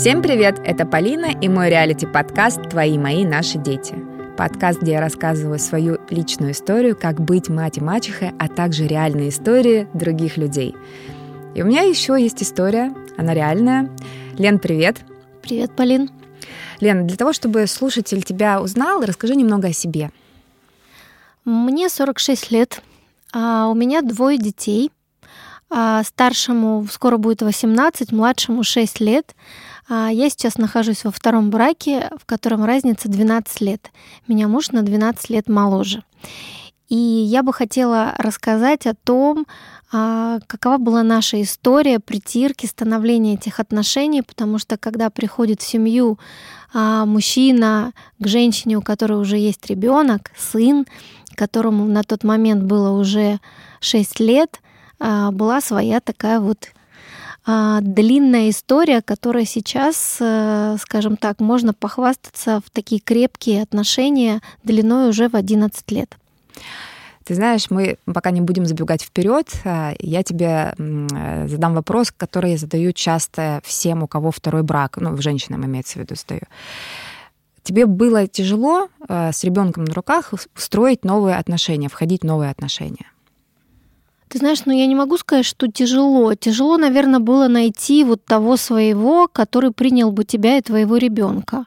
Всем привет! Это Полина и мой реалити-подкаст «Твои, мои, наши дети». Подкаст, где я рассказываю свою личную историю, как быть мать и мачехой, а также реальные истории других людей. И у меня еще есть история, она реальная. Лен, привет! Привет, Полин! Лен, для того, чтобы слушатель тебя узнал, расскажи немного о себе. Мне 46 лет, а у меня двое детей. А старшему скоро будет 18, младшему 6 лет. А я сейчас нахожусь во втором браке, в котором разница 12 лет. Меня муж на 12 лет моложе. И я бы хотела рассказать о том, а, какова была наша история притирки, становления этих отношений, потому что когда приходит в семью а, мужчина к женщине, у которой уже есть ребенок, сын, которому на тот момент было уже 6 лет, была своя такая вот длинная история, которая сейчас, э, скажем так, можно похвастаться в такие крепкие отношения длиной уже в 11 лет. Ты знаешь, мы пока не будем забегать вперед, а, я тебе э, задам вопрос, который я задаю часто всем, у кого второй брак, ну, в женщинам имеется в виду, стою. Тебе было тяжело э, с ребенком на руках строить новые отношения, входить в новые отношения? Ты знаешь, ну я не могу сказать, что тяжело. Тяжело, наверное, было найти вот того своего, который принял бы тебя и твоего ребенка.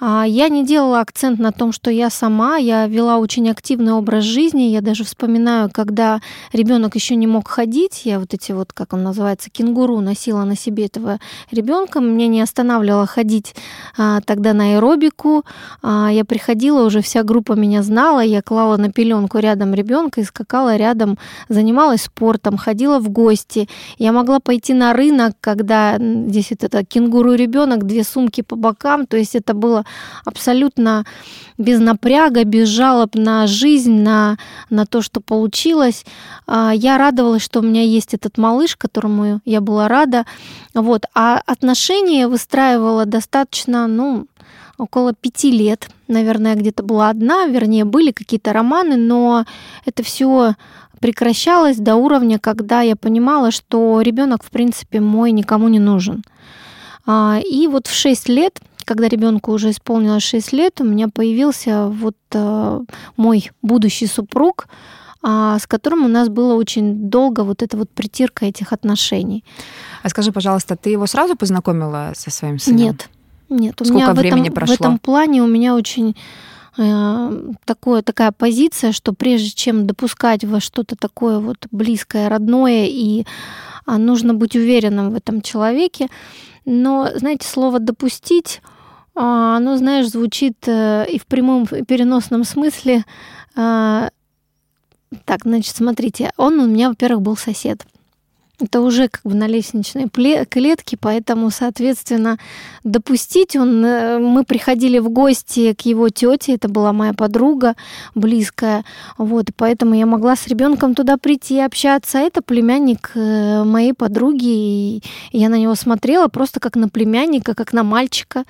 А, я не делала акцент на том, что я сама, я вела очень активный образ жизни. Я даже вспоминаю, когда ребенок еще не мог ходить, я вот эти вот, как он называется, кенгуру носила на себе этого ребенка. Меня не останавливало ходить а, тогда на аэробику. А, я приходила, уже вся группа меня знала, я клала на пеленку рядом ребенка и скакала рядом, занималась спортом, ходила в гости. Я могла пойти на рынок, когда здесь вот это кенгуру ребенок, две сумки по бокам, то есть это было абсолютно без напряга, без жалоб на жизнь, на, на то, что получилось. А, я радовалась, что у меня есть этот малыш, которому я была рада. Вот. А отношения выстраивала достаточно, ну, около пяти лет. Наверное, где-то была одна, вернее, были какие-то романы, но это все прекращалось до уровня, когда я понимала, что ребенок, в принципе, мой никому не нужен. А, и вот в 6 лет когда ребенку уже исполнилось 6 лет, у меня появился вот э, мой будущий супруг, э, с которым у нас было очень долго вот эта вот притирка этих отношений. А скажи, пожалуйста, ты его сразу познакомила со своим сыном? Нет, нет. У Сколько меня времени в этом, прошло? В этом плане у меня очень э, такое, такая позиция, что прежде чем допускать во что-то такое вот близкое, родное, и а, нужно быть уверенным в этом человеке. Но, знаете, слово «допустить» оно, знаешь, звучит э, и в прямом и переносном смысле. А, так, значит, смотрите, он у меня, во-первых, был сосед. Это уже как бы на лестничной клетке, поэтому, соответственно, допустить он... Э, мы приходили в гости к его тете, это была моя подруга близкая, вот, поэтому я могла с ребенком туда прийти и общаться. Это племянник э, моей подруги, и я на него смотрела просто как на племянника, как на мальчика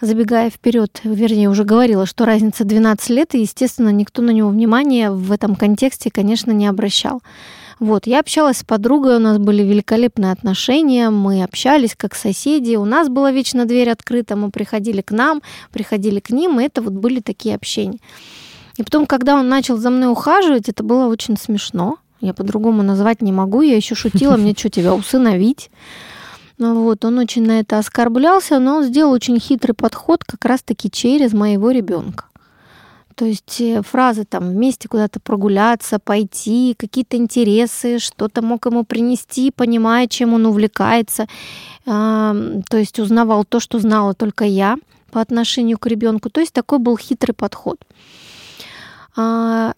забегая вперед, вернее, уже говорила, что разница 12 лет, и, естественно, никто на него внимания в этом контексте, конечно, не обращал. Вот, я общалась с подругой, у нас были великолепные отношения, мы общались как соседи, у нас была вечно дверь открыта, мы приходили к нам, приходили к ним, и это вот были такие общения. И потом, когда он начал за мной ухаживать, это было очень смешно. Я по-другому назвать не могу. Я еще шутила, мне что, тебя усыновить? Ну вот, он очень на это оскорблялся, но он сделал очень хитрый подход как раз-таки через моего ребенка. То есть э, фразы там вместе куда-то прогуляться, пойти, какие-то интересы, что-то мог ему принести, понимая, чем он увлекается. То есть узнавал то, что знала только я по отношению к ребенку. То есть такой был хитрый подход. А,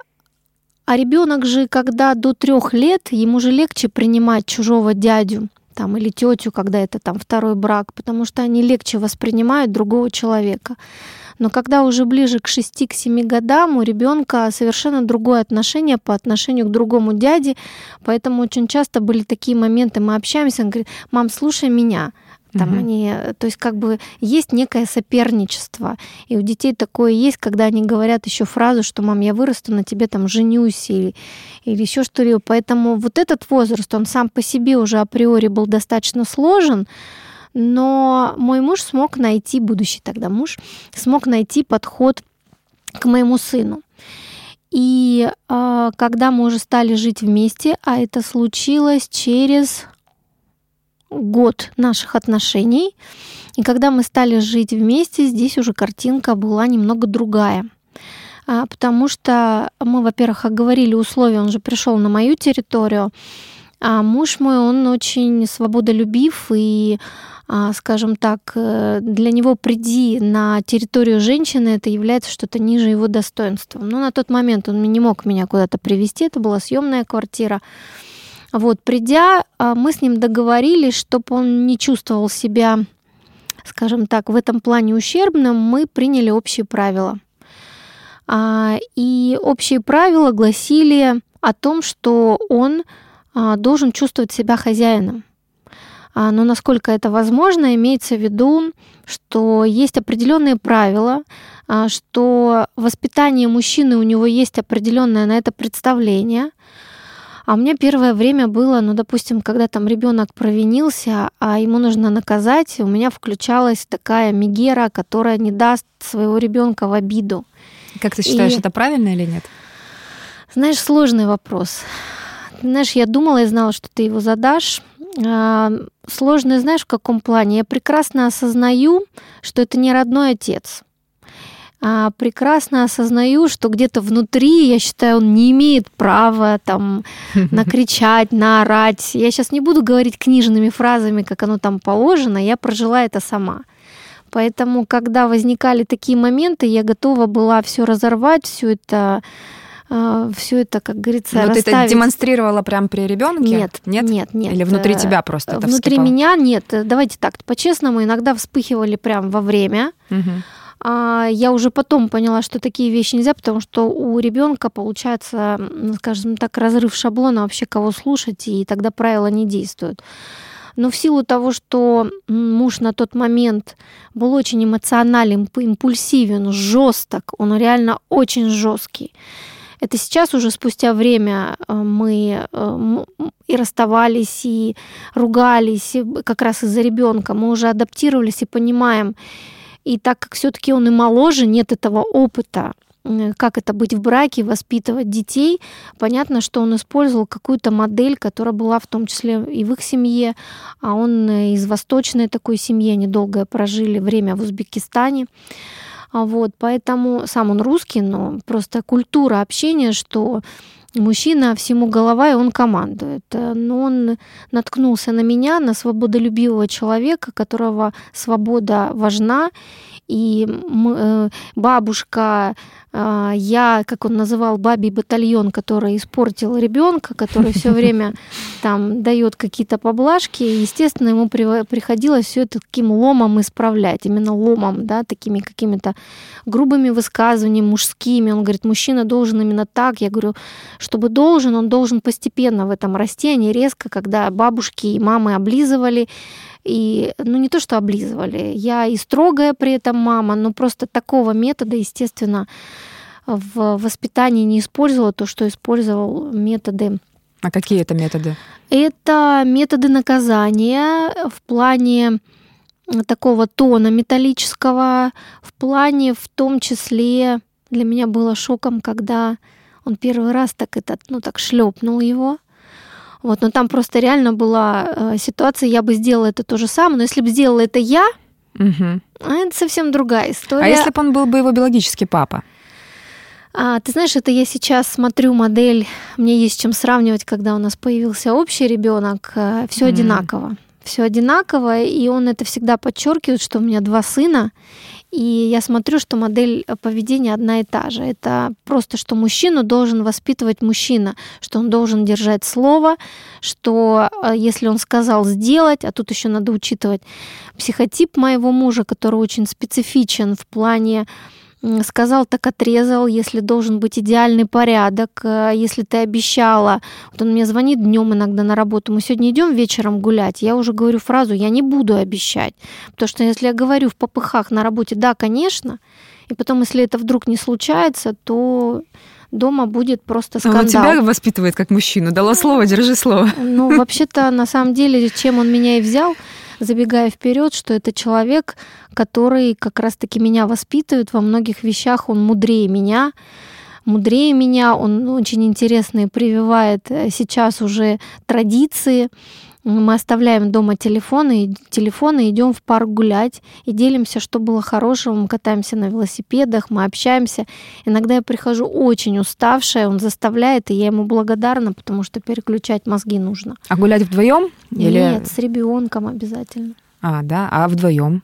а ребенок же, когда до трех лет, ему же легче принимать чужого дядю, там, или тетю, когда это там второй брак, потому что они легче воспринимают другого человека. Но когда уже ближе к 6-7 годам у ребенка совершенно другое отношение по отношению к другому дяде, поэтому очень часто были такие моменты, мы общаемся, он говорит, мам, слушай меня, там угу. они, то есть как бы есть некое соперничество. И у детей такое есть, когда они говорят еще фразу, что мам, я вырасту, на тебе там женюсь или, или еще что-либо. Поэтому вот этот возраст, он сам по себе уже априори был достаточно сложен, Но мой муж смог найти, будущий тогда муж, смог найти подход к моему сыну. И э, когда мы уже стали жить вместе, а это случилось через год наших отношений, и когда мы стали жить вместе, здесь уже картинка была немного другая. А, потому что мы, во-первых, оговорили условия, он же пришел на мою территорию, а муж мой, он очень свободолюбив и а, скажем так, э, для него приди на территорию женщины, это является что-то ниже его достоинства. Но на тот момент он не мог меня куда-то привести, это была съемная квартира. Вот, придя, а, мы с ним договорились, чтобы он не чувствовал себя, скажем так, в этом плане ущербным, мы приняли общие правила. А, и общие правила гласили о том, что он должен чувствовать себя хозяином. А, но насколько это возможно, имеется в виду, что есть определенные правила, а, что воспитание мужчины у него есть определенное на это представление. А у меня первое время было, ну, допустим, когда там ребенок провинился, а ему нужно наказать, у меня включалась такая мигера, которая не даст своего ребенка в обиду. Как ты считаешь, и... это правильно или нет? Знаешь, сложный вопрос. Знаешь, я думала и знала, что ты его задашь. А, сложно, знаешь, в каком плане? Я прекрасно осознаю, что это не родной отец. А прекрасно осознаю, что где-то внутри, я считаю, он не имеет права там накричать, наорать. Я сейчас не буду говорить книжными фразами, как оно там положено, я прожила это сама. Поэтому, когда возникали такие моменты, я готова была все разорвать, все это а, все это, как говорится, Но расставить. ты это демонстрировала прям при ребенке? Нет, нет, нет, нет. Или внутри тебя просто Внутри вскипало? меня нет. Давайте так, по-честному, иногда вспыхивали прям во время. Угу. Я уже потом поняла, что такие вещи нельзя, потому что у ребенка получается, скажем так, разрыв шаблона вообще кого слушать, и тогда правила не действуют. Но в силу того, что муж на тот момент был очень эмоционален, импульсивен, жесток, он реально очень жесткий. Это сейчас уже спустя время э, мы э, и расставались, и ругались, и как раз из-за ребенка. Мы уже адаптировались и понимаем. И так как все-таки он и моложе, нет этого опыта, как это быть в браке, воспитывать детей. Понятно, что он использовал какую-то модель, которая была в том числе и в их семье, а он э, из восточной такой семьи, они долго прожили время в Узбекистане. А вот, поэтому сам он русский, но просто культура общения, что мужчина всему голова, и он командует. Э, но он наткнулся на меня, на свободолюбивого человека, которого свобода важна, и э, бабушка, а, я, как он называл, бабий батальон, который испортил ребенка, который все время там дает какие-то поблажки, естественно, ему приходилось все это таким ломом исправлять, именно ломом, да, такими какими-то грубыми высказываниями, мужскими. Он говорит, мужчина должен именно так. Я говорю, чтобы должен, он должен постепенно в этом расти, а не резко, когда бабушки и мамы облизывали, и, ну, не то, что облизывали, я и строгая при этом мама, но просто такого метода, естественно, в воспитании не использовала то, что использовал методы. А какие это методы? Это методы наказания в плане такого тона металлического, в плане в том числе для меня было шоком, когда он первый раз так этот, ну так шлепнул его. Вот, но там просто реально была э, ситуация, я бы сделала это то же самое, но если бы сделала это я, угу. это совсем другая история. А если бы он был бы его биологический папа? А, ты знаешь, это я сейчас смотрю модель, мне есть чем сравнивать, когда у нас появился общий ребенок, э, все mm. одинаково. Все одинаково, и он это всегда подчеркивает, что у меня два сына, и я смотрю, что модель э, поведения одна и та же. Это просто, что мужчину должен воспитывать мужчина, что он должен держать слово, что э, если он сказал сделать, а тут еще надо учитывать психотип моего мужа, который очень специфичен в плане сказал, так отрезал, если должен быть идеальный порядок, э, если ты обещала. Вот он мне звонит днем иногда на работу, мы сегодня идем вечером гулять, я уже говорю фразу, я не буду обещать. Потому что если я говорю в попыхах на работе, да, конечно, и потом, если это вдруг не случается, то дома будет просто скандал. Он тебя воспитывает как мужчину, дала слово, держи слово. Ну, вообще-то, на самом деле, чем он меня и взял, забегая вперед, что это человек, который как раз-таки меня воспитывает во многих вещах, он мудрее меня, мудрее меня, он очень интересные прививает э, сейчас уже традиции, мы оставляем дома телефоны, телефоны, идем в парк гулять и делимся, что было хорошего. Мы катаемся на велосипедах, мы общаемся. Иногда я прихожу очень уставшая, он заставляет, и я ему благодарна, потому что переключать мозги нужно. А гулять вдвоем? Или... Нет, с ребенком обязательно. А, да, а вдвоем?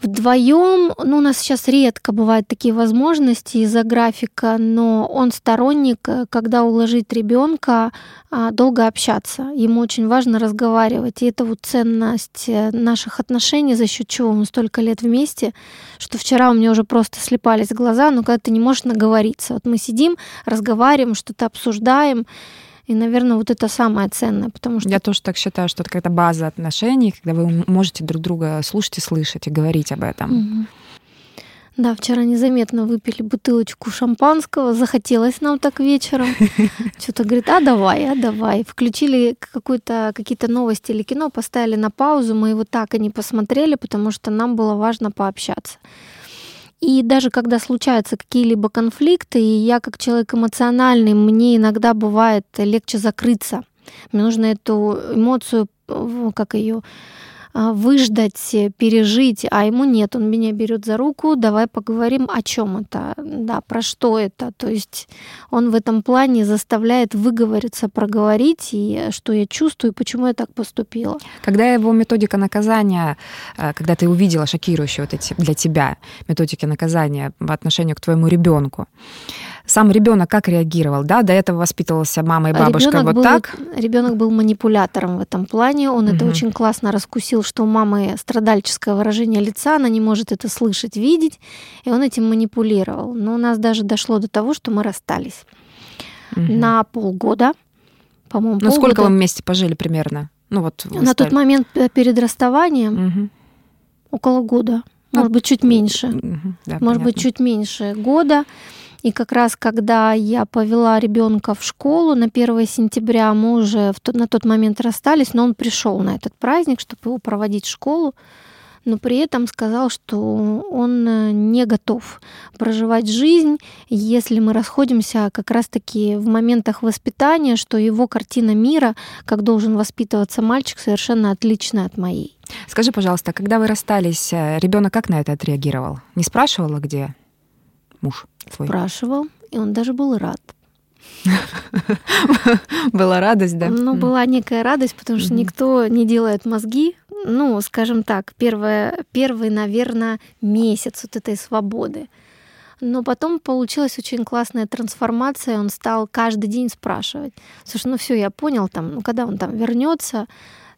Вдвоем, ну, у нас сейчас редко бывают такие возможности из-за графика, но он сторонник, э, когда уложить ребенка, а, долго общаться. Ему очень важно разговаривать. И это вот ценность э, наших отношений, за счет чего мы столько лет вместе, что вчера у меня уже просто слепались глаза, но когда ты не можешь наговориться. Вот мы сидим, разговариваем, что-то обсуждаем, и, наверное, вот это самое ценное, потому что... Я тоже так считаю, что это какая-то база отношений, когда вы можете друг друга слушать и слышать, и говорить об этом. Угу. Да, вчера незаметно выпили бутылочку шампанского, захотелось нам так вечером. Что-то говорит, а давай, а давай. Включили какую-то, какие-то новости или кино, поставили на паузу, мы его так и не посмотрели, потому что нам было важно пообщаться. И даже когда случаются какие-либо конфликты, и я как человек эмоциональный, мне иногда бывает легче закрыться. Мне нужно эту эмоцию, как ее выждать, пережить, а ему нет, он меня берет за руку, давай поговорим, о чем это, да, про что это. То есть он в этом плане заставляет выговориться, проговорить, и что я чувствую, почему я так поступила. Когда его методика наказания, э, когда ты увидела шокирующие вот эти для тебя методики наказания по отношению к твоему ребенку, сам ребенок как реагировал, да? До этого воспитывался мама и бабушка ребенок вот был, так. Ребенок был манипулятором в этом плане. Он угу. это очень классно раскусил, что у мамы страдальческое выражение лица, она не может это слышать, видеть, и он этим манипулировал. Но у нас даже дошло до того, что мы расстались угу. на полгода, по-моему. Ну сколько вы вместе пожили примерно? Ну вот. На тот момент э, перед расставанием угу. около года. Может быть, чуть меньше. Угу, да, Может понятно. быть, чуть меньше года. И как раз когда я повела ребенка в школу на 1 сентября, мы уже в тот, на тот момент расстались, но он пришел на этот праздник, чтобы его проводить в школу но при этом сказал, что он э, не готов проживать жизнь, если мы расходимся как раз-таки в моментах воспитания, что его картина мира, как должен воспитываться мальчик, совершенно отличная от моей. Скажи, пожалуйста, когда вы расстались, э, ребенок как на это отреагировал? Не спрашивала, где муж? Свой? Спрашивал, и он даже был рад. Была радость, да? Ну, была некая радость, потому что никто не делает мозги. Ну, скажем так, первое, первый, наверное, месяц вот этой свободы. Но потом получилась очень классная трансформация. Он стал каждый день спрашивать. Слушай, ну все, я понял, там, ну когда он там вернется,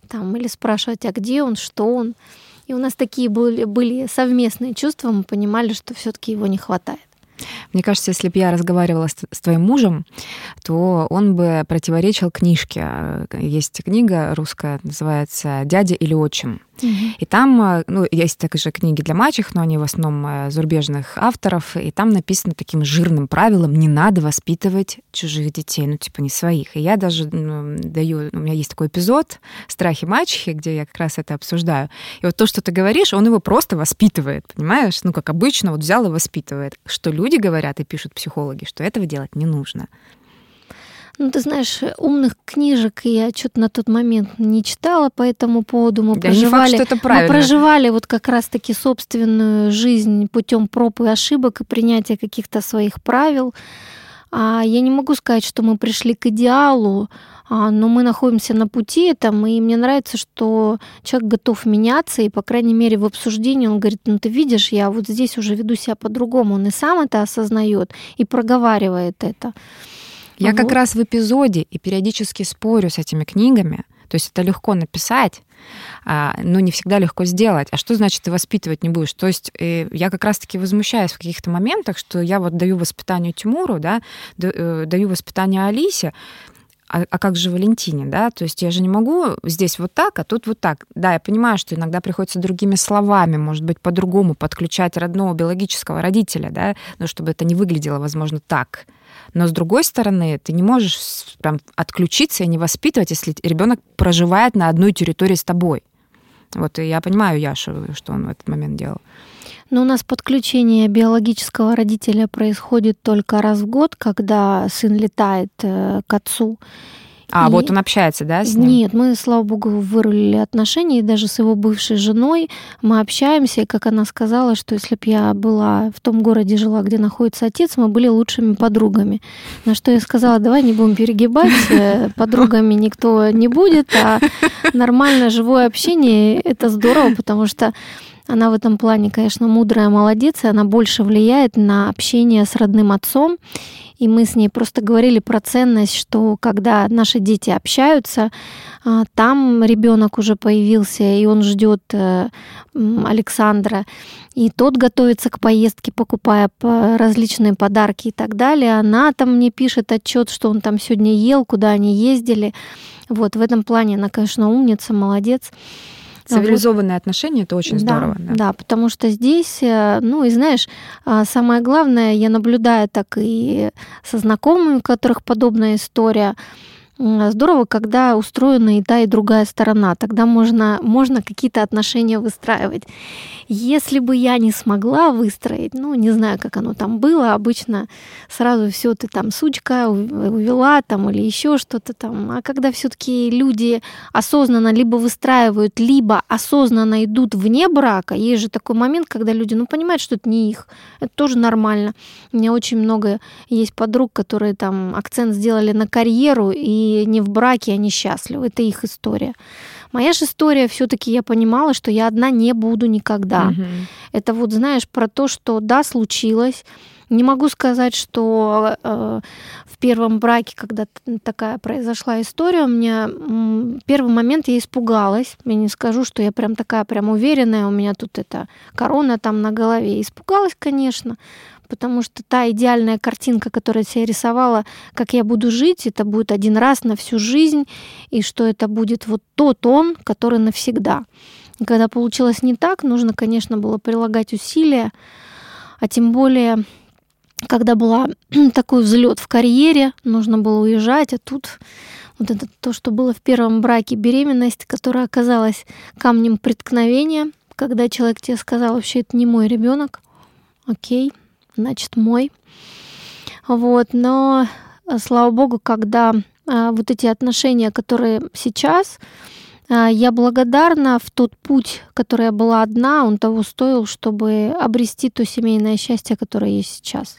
там, или спрашивать, а где он, что он. И у нас такие были, были совместные чувства, мы понимали, что все-таки его не хватает. Мне кажется, если бы я разговаривала с, с твоим мужем, то он бы противоречил книжке. Есть книга русская, называется «Дядя или отчим». И там, э, ну, есть также книги для мачех, но они в основном э, зарубежных авторов, и там написано таким жирным правилом, не надо воспитывать чужих детей, ну, типа, не своих. И я даже ну, даю, у меня есть такой эпизод «Страхи мачехи», где я как раз это обсуждаю. И вот то, что ты говоришь, он его просто воспитывает, понимаешь? Ну, как обычно, вот взял и воспитывает. Что люди говорят и пишут психологи, что этого делать не нужно. Ну, ты знаешь, умных книжек я что-то на тот момент не читала по этому поводу. Мы да проживали, не факт, что это правильно. мы проживали вот как раз-таки собственную жизнь путем проб и ошибок и принятия каких-то своих правил. А я не могу сказать, что мы пришли к идеалу, а, но мы находимся на пути там, и мне нравится, что человек готов меняться, и, по крайней мере, в обсуждении он говорит, ну ты видишь, я вот здесь уже веду себя по-другому. Он и сам это осознает и проговаривает это. Я как раз в эпизоде и периодически спорю с этими книгами. То есть это легко написать, а, но не всегда легко сделать. А что значит ты воспитывать не будешь? То есть э, я как раз-таки возмущаюсь в каких-то моментах, что я вот даю воспитанию Тимуру, да, э, даю воспитание Алисе, а, а как же Валентине, да? То есть я же не могу здесь вот так, а тут вот так. Да, я понимаю, что иногда приходится другими словами, может быть, по-другому подключать родного биологического родителя, да, но чтобы это не выглядело, возможно, так. Но с другой стороны, ты не можешь прям отключиться и не воспитывать, если ребенок проживает на одной территории с тобой. Вот и я понимаю Яшу, что он в этот момент делал. Но у нас подключение биологического родителя происходит только раз в год, когда сын летает э, к отцу. А, и... вот он общается, да, с ним? Нет, мы, слава богу, вырулили отношения, и даже с его бывшей женой мы общаемся, и как она сказала, что если бы я была в том городе жила, где находится отец, мы были лучшими подругами. На что я сказала, давай не будем перегибать, э, подругами никто не будет, а нормальное живое общение — это здорово, потому что она в этом плане, конечно, мудрая, молодец, и она больше влияет на общение с родным отцом. И мы с ней просто говорили про ценность, что когда наши дети общаются, а, там ребенок уже появился, и он ждет э, Александра, и тот готовится к поездке, покупая различные подарки и так далее. Она там мне пишет отчет, что он там сегодня ел, куда они ездили. Вот в этом плане она, конечно, умница, молодец. Цивилизованные вот. отношения это очень да, здорово. Да. да, потому что здесь, э, ну и знаешь, а, самое главное, я наблюдаю так и со знакомыми, у которых подобная история. Здорово, когда устроена и та, и другая сторона. Тогда можно, можно какие-то отношения выстраивать. Если бы я не смогла выстроить, ну, не знаю, как оно там было, обычно сразу все ты там сучка увела там или еще что-то там. А когда все-таки люди осознанно либо выстраивают, либо осознанно идут вне брака, есть же такой момент, когда люди, ну, понимают, что это не их. Это тоже нормально. У меня очень много есть подруг, которые там акцент сделали на карьеру и не в браке, они счастливы. Это их история. Моя же история все-таки я понимала, что я одна не буду никогда. Угу. Это вот, знаешь, про то, что да, случилось. Не могу сказать, что э, в первом браке, когда такая произошла история, у меня первый момент я испугалась. Я не скажу, что я прям такая прям уверенная, у меня тут эта корона там на голове. Испугалась, конечно, потому что та идеальная картинка, которую я себе рисовала, как я буду жить, это будет один раз на всю жизнь, и что это будет вот тот он, который навсегда. И когда получилось не так, нужно, конечно, было прилагать усилия, а тем более когда была такой взлет в карьере, нужно было уезжать, а тут вот это то, что было в первом браке, беременность, которая оказалась камнем преткновения, когда человек тебе сказал, вообще это не мой ребенок, окей, значит, мой. Вот, но, э, слава богу, когда а, вот эти отношения, которые сейчас, а, я благодарна в тот путь, который я была одна, он того стоил, чтобы обрести то семейное счастье, которое есть сейчас.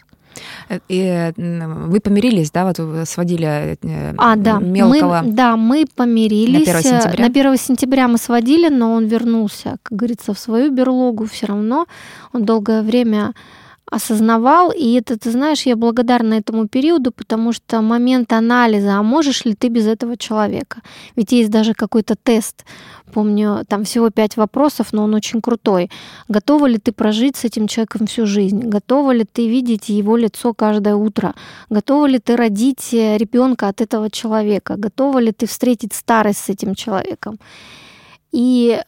Э, и вы помирились, да, вот сводили а, да. мелкого? Мы, да, мы помирились. На 1 сентября? На 1 сентября мы сводили, но он вернулся, как говорится, в свою берлогу все равно. Он долгое время осознавал, и это, ты знаешь, я благодарна этому периоду, потому что момент анализа, а можешь ли ты без этого человека? Ведь есть даже какой-то тест, помню, там всего пять вопросов, но он очень крутой. Готова ли ты прожить с этим человеком всю жизнь? Готова ли ты видеть его лицо каждое утро? Готова ли ты родить э, ребенка от этого человека? Готова ли ты встретить старость с этим человеком? И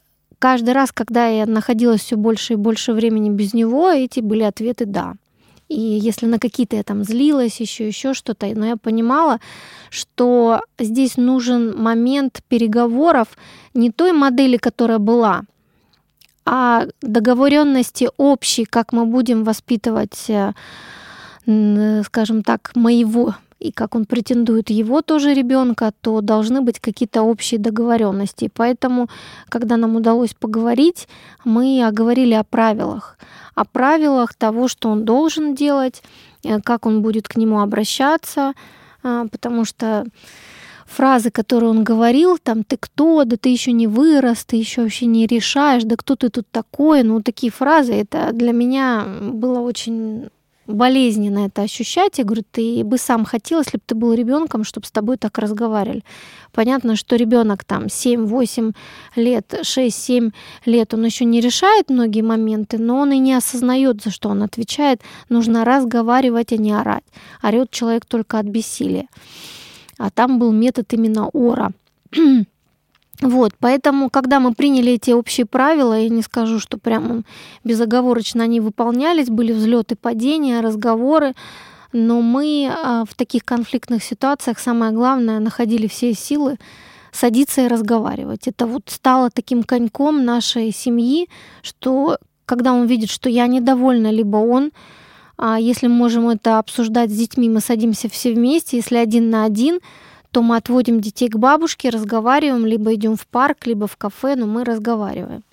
каждый раз, когда я находилась все больше и больше времени без него, эти были ответы «да». И если на какие-то я там злилась, еще еще что-то, но я понимала, что здесь нужен момент переговоров не той модели, которая была, а договоренности общей, как мы будем воспитывать, э, скажем так, моего и как он претендует его тоже ребенка, то должны быть какие-то общие договоренности. Поэтому, когда нам удалось поговорить, мы оговорили о правилах, о правилах того, что он должен делать, э, как он будет к нему обращаться, а, потому что фразы, которые он говорил, там, ты кто, да ты еще не вырос, ты еще вообще не решаешь, да кто ты тут такой, ну, такие фразы, это для меня было очень болезненно это ощущать. Я говорю, ты бы сам хотел, если бы ты был ребенком, чтобы с тобой так разговаривали. Понятно, что ребенок там 7-8 лет, 6-7 лет, он еще не решает многие моменты, но он и не осознает, за что он отвечает. Нужно разговаривать, а не орать. Орет человек только от бессилия. А там был метод именно ора. Вот, поэтому, когда мы приняли эти общие правила, я не скажу, что прямо безоговорочно они выполнялись, были взлеты, падения, разговоры, но мы а, в таких конфликтных ситуациях, самое главное, находили все силы садиться и разговаривать. Это вот стало таким коньком нашей семьи, что когда он видит, что я недовольна, либо он, а если мы можем это обсуждать с детьми, мы садимся все вместе, если один на один, то мы отводим детей к бабушке, разговариваем, либо идем в парк, либо в кафе, но мы разговариваем.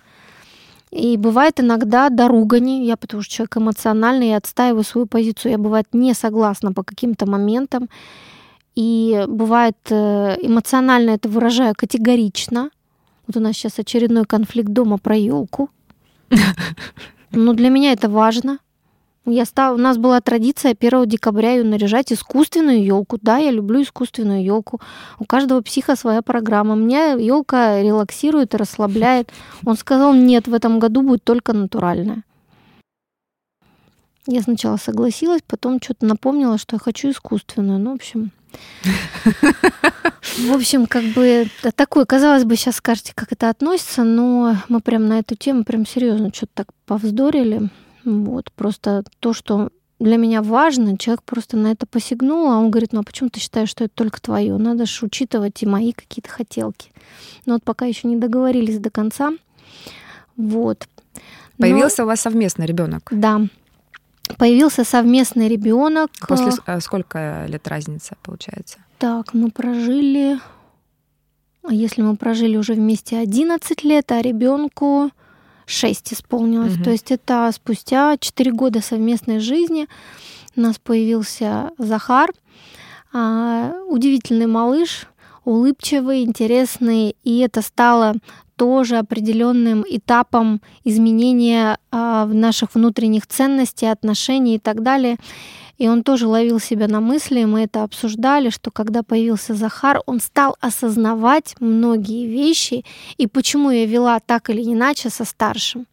И бывает иногда до ругани, я потому что человек эмоциональный, я отстаиваю свою позицию, я бывает не согласна по каким-то моментам. И бывает э, эмоционально это выражаю категорично. Вот у нас сейчас очередной конфликт дома про елку. Но для меня это важно. Я стал, у нас была традиция 1 декабря ее наряжать искусственную елку. Да, я люблю искусственную елку. У каждого психа своя программа. Меня елка релаксирует и расслабляет. Он сказал, нет, в этом году будет только натуральная. Я сначала согласилась, потом что-то напомнила, что я хочу искусственную. Ну, в общем, в общем, как бы такой, казалось бы, сейчас скажете, как это относится, но мы прям на эту тему прям серьезно что-то так повздорили. Вот, просто то, что для меня важно, человек просто на это посягнул, а он говорит, ну а почему ты считаешь, что это только твое? Надо же учитывать и мои какие-то хотелки. Но вот пока еще не договорились до конца. Вот. Появился Но... у вас совместный ребенок? Да. Появился совместный ребенок. После э, сколько лет разница получается? Так, мы прожили, если мы прожили уже вместе 11 лет, а ребенку 6 исполнилось. Угу. То есть это спустя 4 года совместной жизни у нас появился Захар, а, удивительный малыш, улыбчивый, интересный, и это стало тоже определенным этапом изменения а, в наших внутренних ценностей, отношений и так далее. И он тоже ловил себя на мысли, мы это обсуждали, что когда появился Захар, он стал осознавать многие вещи и почему я вела так или иначе со старшим.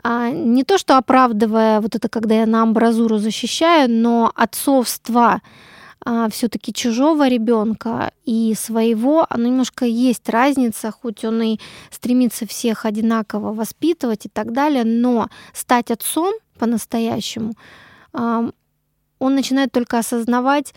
А, не то, что оправдывая вот это, когда я на амбразуру защищаю, но отцовство а, все-таки чужого ребенка и своего, оно немножко есть разница, хоть он и стремится всех одинаково воспитывать и так далее, но стать отцом по-настоящему, он начинает только осознавать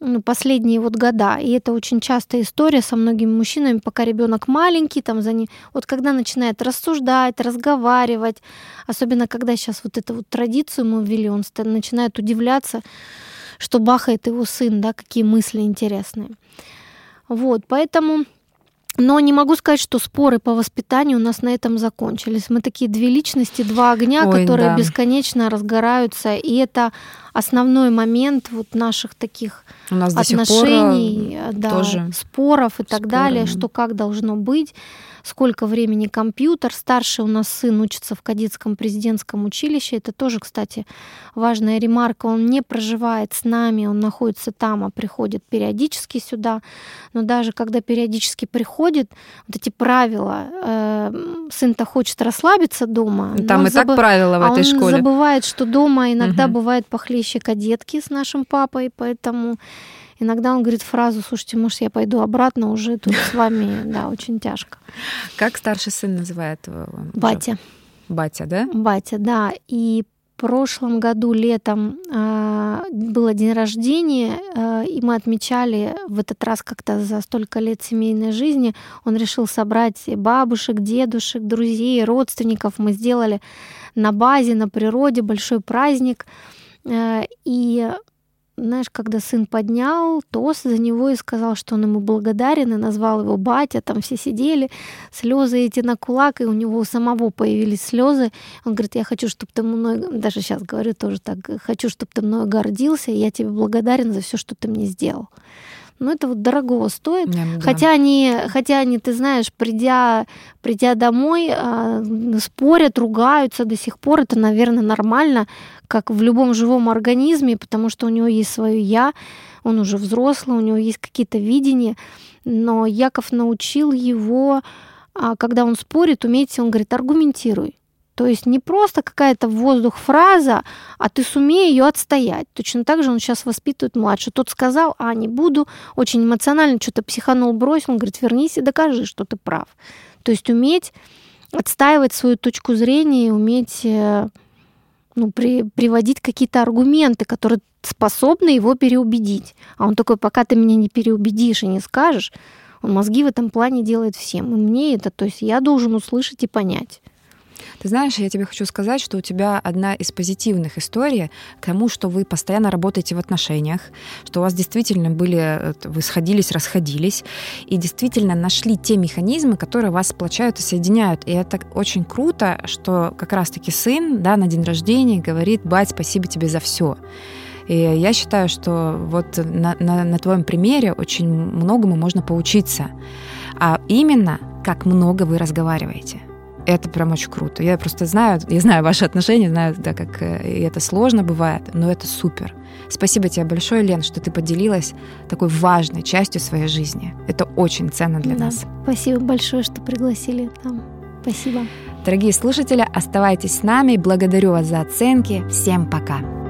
ну, последние вот года. И это очень частая история со многими мужчинами, пока ребенок маленький, там за ним, вот когда начинает рассуждать, разговаривать, особенно когда сейчас вот эту вот традицию мы ввели, он начинает удивляться, что бахает его сын, да, какие мысли интересные. Вот, поэтому... Но не могу сказать, что споры по воспитанию у нас на этом закончились. Мы такие две личности, два огня, Ой, которые да. бесконечно разгораются. И это основной момент вот наших таких у нас отношений, пор да, тоже споров и так споры, далее, да. что как должно быть сколько времени компьютер. Старший у нас сын учится в кадетском президентском училище. Это тоже, кстати, важная ремарка. Он не проживает с нами, он находится там, а приходит периодически сюда. Но даже когда периодически приходит, вот эти правила, э, сын-то хочет расслабиться дома. Там и забы... так правила в а этой он школе. забывает, что дома иногда угу. бывает похлеще кадетки с нашим папой, поэтому Иногда он говорит фразу, слушайте, может, я пойду обратно, уже тут с вами, да, очень тяжко. Как старший сын называет его? Батя. Батя, да? Батя, да. И в прошлом году летом э, было день рождения, э, и мы отмечали в этот раз как-то за столько лет семейной жизни. Он решил собрать бабушек, дедушек, друзей, родственников. Мы сделали на базе, на природе большой праздник. Э, и знаешь, когда сын поднял тост за него и сказал, что он ему благодарен, и назвал его батя, там все сидели, слезы эти на кулак, и у него у самого появились слезы. Он говорит, я хочу, чтобы ты мной, даже сейчас говорю тоже так, хочу, чтобы ты мной гордился, и я тебе благодарен за все, что ты мне сделал. Ну, это вот дорого стоит. Да. Хотя они, хотя они, ты знаешь, придя, придя домой, э, спорят, ругаются до сих пор. Это, наверное, нормально, как в любом живом организме, потому что у него есть свое я, он уже взрослый, у него есть какие-то видения. Но Яков научил его, а, когда он спорит, уметь, он говорит, аргументируй. То есть не просто какая-то воздух фраза, а ты сумей ее отстоять. Точно так же он сейчас воспитывает младший. Тот сказал, а не буду, очень эмоционально что-то психанул, бросил. Он говорит, вернись и докажи, что ты прав. То есть уметь отстаивать свою точку зрения, уметь э, ну, при, приводить какие-то аргументы, которые способны его переубедить. А он такой, пока ты меня не переубедишь и не скажешь, Он мозги в этом плане делает всем. И мне это, то есть я должен услышать и понять. Ты знаешь, я тебе хочу сказать, что у тебя одна из позитивных историй к тому, что вы постоянно работаете в отношениях, что у вас действительно были, э, вы сходились, расходились, и действительно нашли те механизмы, которые вас сплочают и соединяют. И это очень круто, что как раз-таки сын да, на день рождения говорит, бать, спасибо тебе за все. И я считаю, что вот на, на, на твоем примере очень многому можно поучиться. А именно, как много вы разговариваете. Это прям очень круто. Я просто знаю, я знаю ваши отношения, знаю, да, как э, и это сложно бывает, но это супер. Спасибо тебе большое, Лен, что ты поделилась такой важной частью своей жизни. Это очень ценно для да. нас. Спасибо большое, что пригласили. Там. Спасибо. Дорогие слушатели, оставайтесь с нами. Благодарю вас за оценки. Всем пока.